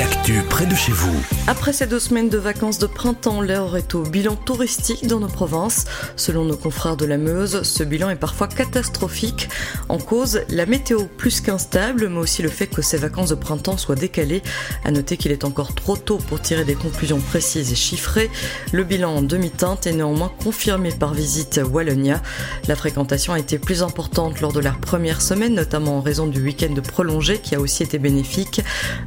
L'actu près de chez vous. Après ces deux semaines de vacances de printemps, l'heure est au bilan touristique dans nos provinces. Selon nos confrères de la Meuse, ce bilan est parfois catastrophique. En cause, la météo plus qu'instable, mais aussi le fait que ces vacances de printemps soient décalées. À noter qu'il est encore trop tôt pour tirer des conclusions précises et chiffrées. Le bilan en demi-teinte est néanmoins confirmé par Visite Wallonia. La fréquentation a été plus importante lors de la première semaine, notamment en raison du week-end prolongé qui a aussi été bénéfique.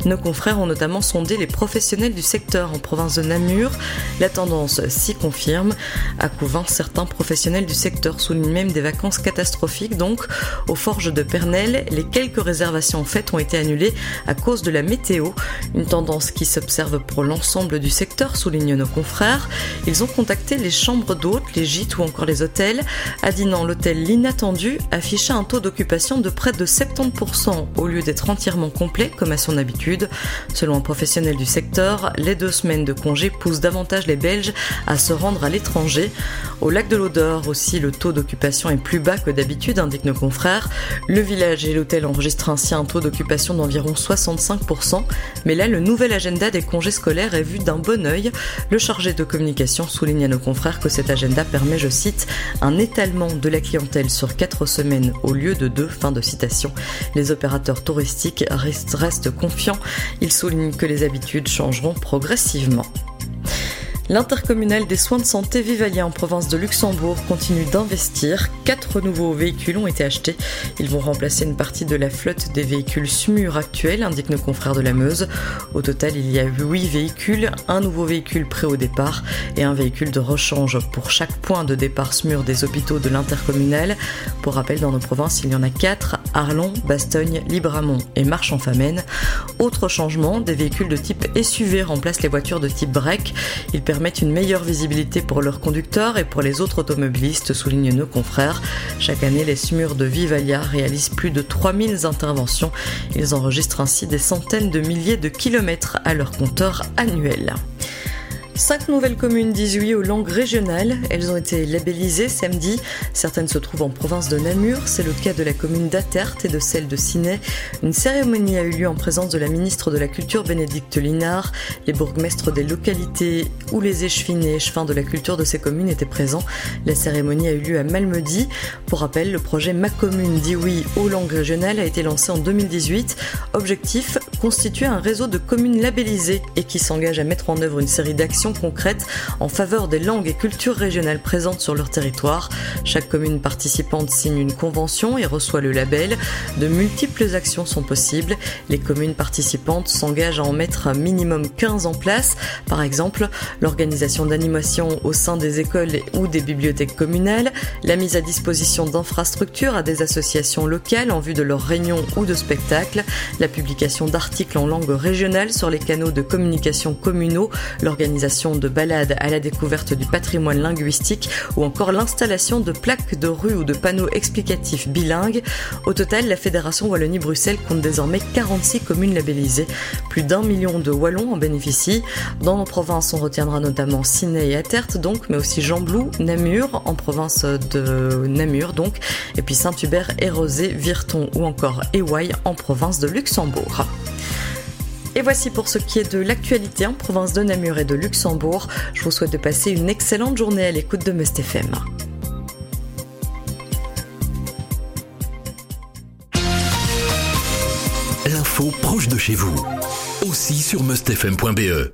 Nos confrères ont notamment sondé les professionnels du secteur en province de Namur. La tendance s'y confirme. À Couvin, certains professionnels du secteur soulignent même des vacances catastrophiques. Donc, aux forges de Pernel, les quelques réservations faites ont été annulées à cause de la météo. Une tendance qui s'observe pour l'ensemble du secteur, soulignent nos confrères. Ils ont contacté les chambres d'hôtes, les gîtes ou encore les hôtels. À Dinan, l'hôtel L'Inattendu affichait un taux d'occupation de près de 70% au lieu d'être entièrement complet comme à son habitude. Selon un professionnel du secteur, les deux semaines de congé poussent davantage les Belges à se rendre à l'étranger. Au lac de l'Odeur aussi, le taux d'occupation est plus bas que d'habitude, indiquent nos confrères. Le village et l'hôtel enregistrent ainsi un taux d'occupation d'environ 65%. Mais là, le nouvel agenda des congés scolaires est vu d'un bon oeil. Le chargé de communication souligne à nos confrères que cet agenda permet, je cite, un étalement de la clientèle sur quatre semaines au lieu de deux. Fin de citation. Les opérateurs touristiques restent, confiants. Ils que les habitudes changeront progressivement. L'intercommunal des soins de santé Vivalia en province de Luxembourg continue d'investir. Quatre nouveaux véhicules ont été achetés. Ils vont remplacer une partie de la flotte des véhicules SMUR actuels, indiquent nos confrères de la Meuse. Au total, il y a huit véhicules, un nouveau véhicule prêt au départ et un véhicule de rechange pour chaque point de départ SMUR des hôpitaux de l'intercommunal. Pour rappel, dans nos provinces, il y en a quatre Arlon, Bastogne, Libramont et Marche-en-Famenne. Autre changement, des véhicules de type SUV remplacent les voitures de type break. Ils permettent une meilleure visibilité pour leurs conducteurs et pour les autres automobilistes, soulignent nos confrères. Chaque année, les SMUR de Vivalia réalisent plus de 3000 interventions. Ils enregistrent ainsi des centaines de milliers de kilomètres à leur compteur annuel. Cinq nouvelles communes 18 aux langues régionales. Elles ont été labellisées samedi. Certaines se trouvent en province de Namur. C'est le cas de la commune d'Atert et de celle de Ciney. Une cérémonie a eu lieu en présence de la ministre de la Culture Bénédicte Linard. Les bourgmestres des localités où les échevins et échevins de la culture de ces communes étaient présents. La cérémonie a eu lieu à Malmedy. Pour rappel, le projet Ma commune dit oui aux langues régionales a été lancé en 2018. Objectif constituer un réseau de communes labellisées et qui s'engage à mettre en œuvre une série d'actions concrètes en faveur des langues et cultures régionales présentes sur leur territoire. Chaque commune participante signe une convention et reçoit le label. De multiples actions sont possibles. Les communes participantes s'engagent à en mettre un minimum 15 en place. Par exemple, l'organisation d'animations au sein des écoles ou des bibliothèques communales, la mise à disposition d'infrastructures à des associations locales en vue de leurs réunions ou de spectacles, la publication d'articles en langue régionale sur les canaux de communication communaux, l'organisation de balades à la découverte du patrimoine linguistique ou encore l'installation de plaques de rue ou de panneaux explicatifs bilingues. Au total, la Fédération Wallonie-Bruxelles compte désormais 46 communes labellisées. Plus d'un million de Wallons en bénéficient. Dans nos provinces, on retiendra notamment Ciné et Atert, donc, mais aussi Jamblou, Namur, en province de Namur, donc, et puis Saint-Hubert, Érosé, Virton ou encore Ewaï en province de Luxembourg. Et voici pour ce qui est de l'actualité en province de Namur et de Luxembourg. Je vous souhaite de passer une excellente journée à l'écoute de Must FM. L'info proche de chez vous, aussi sur mustfm.be.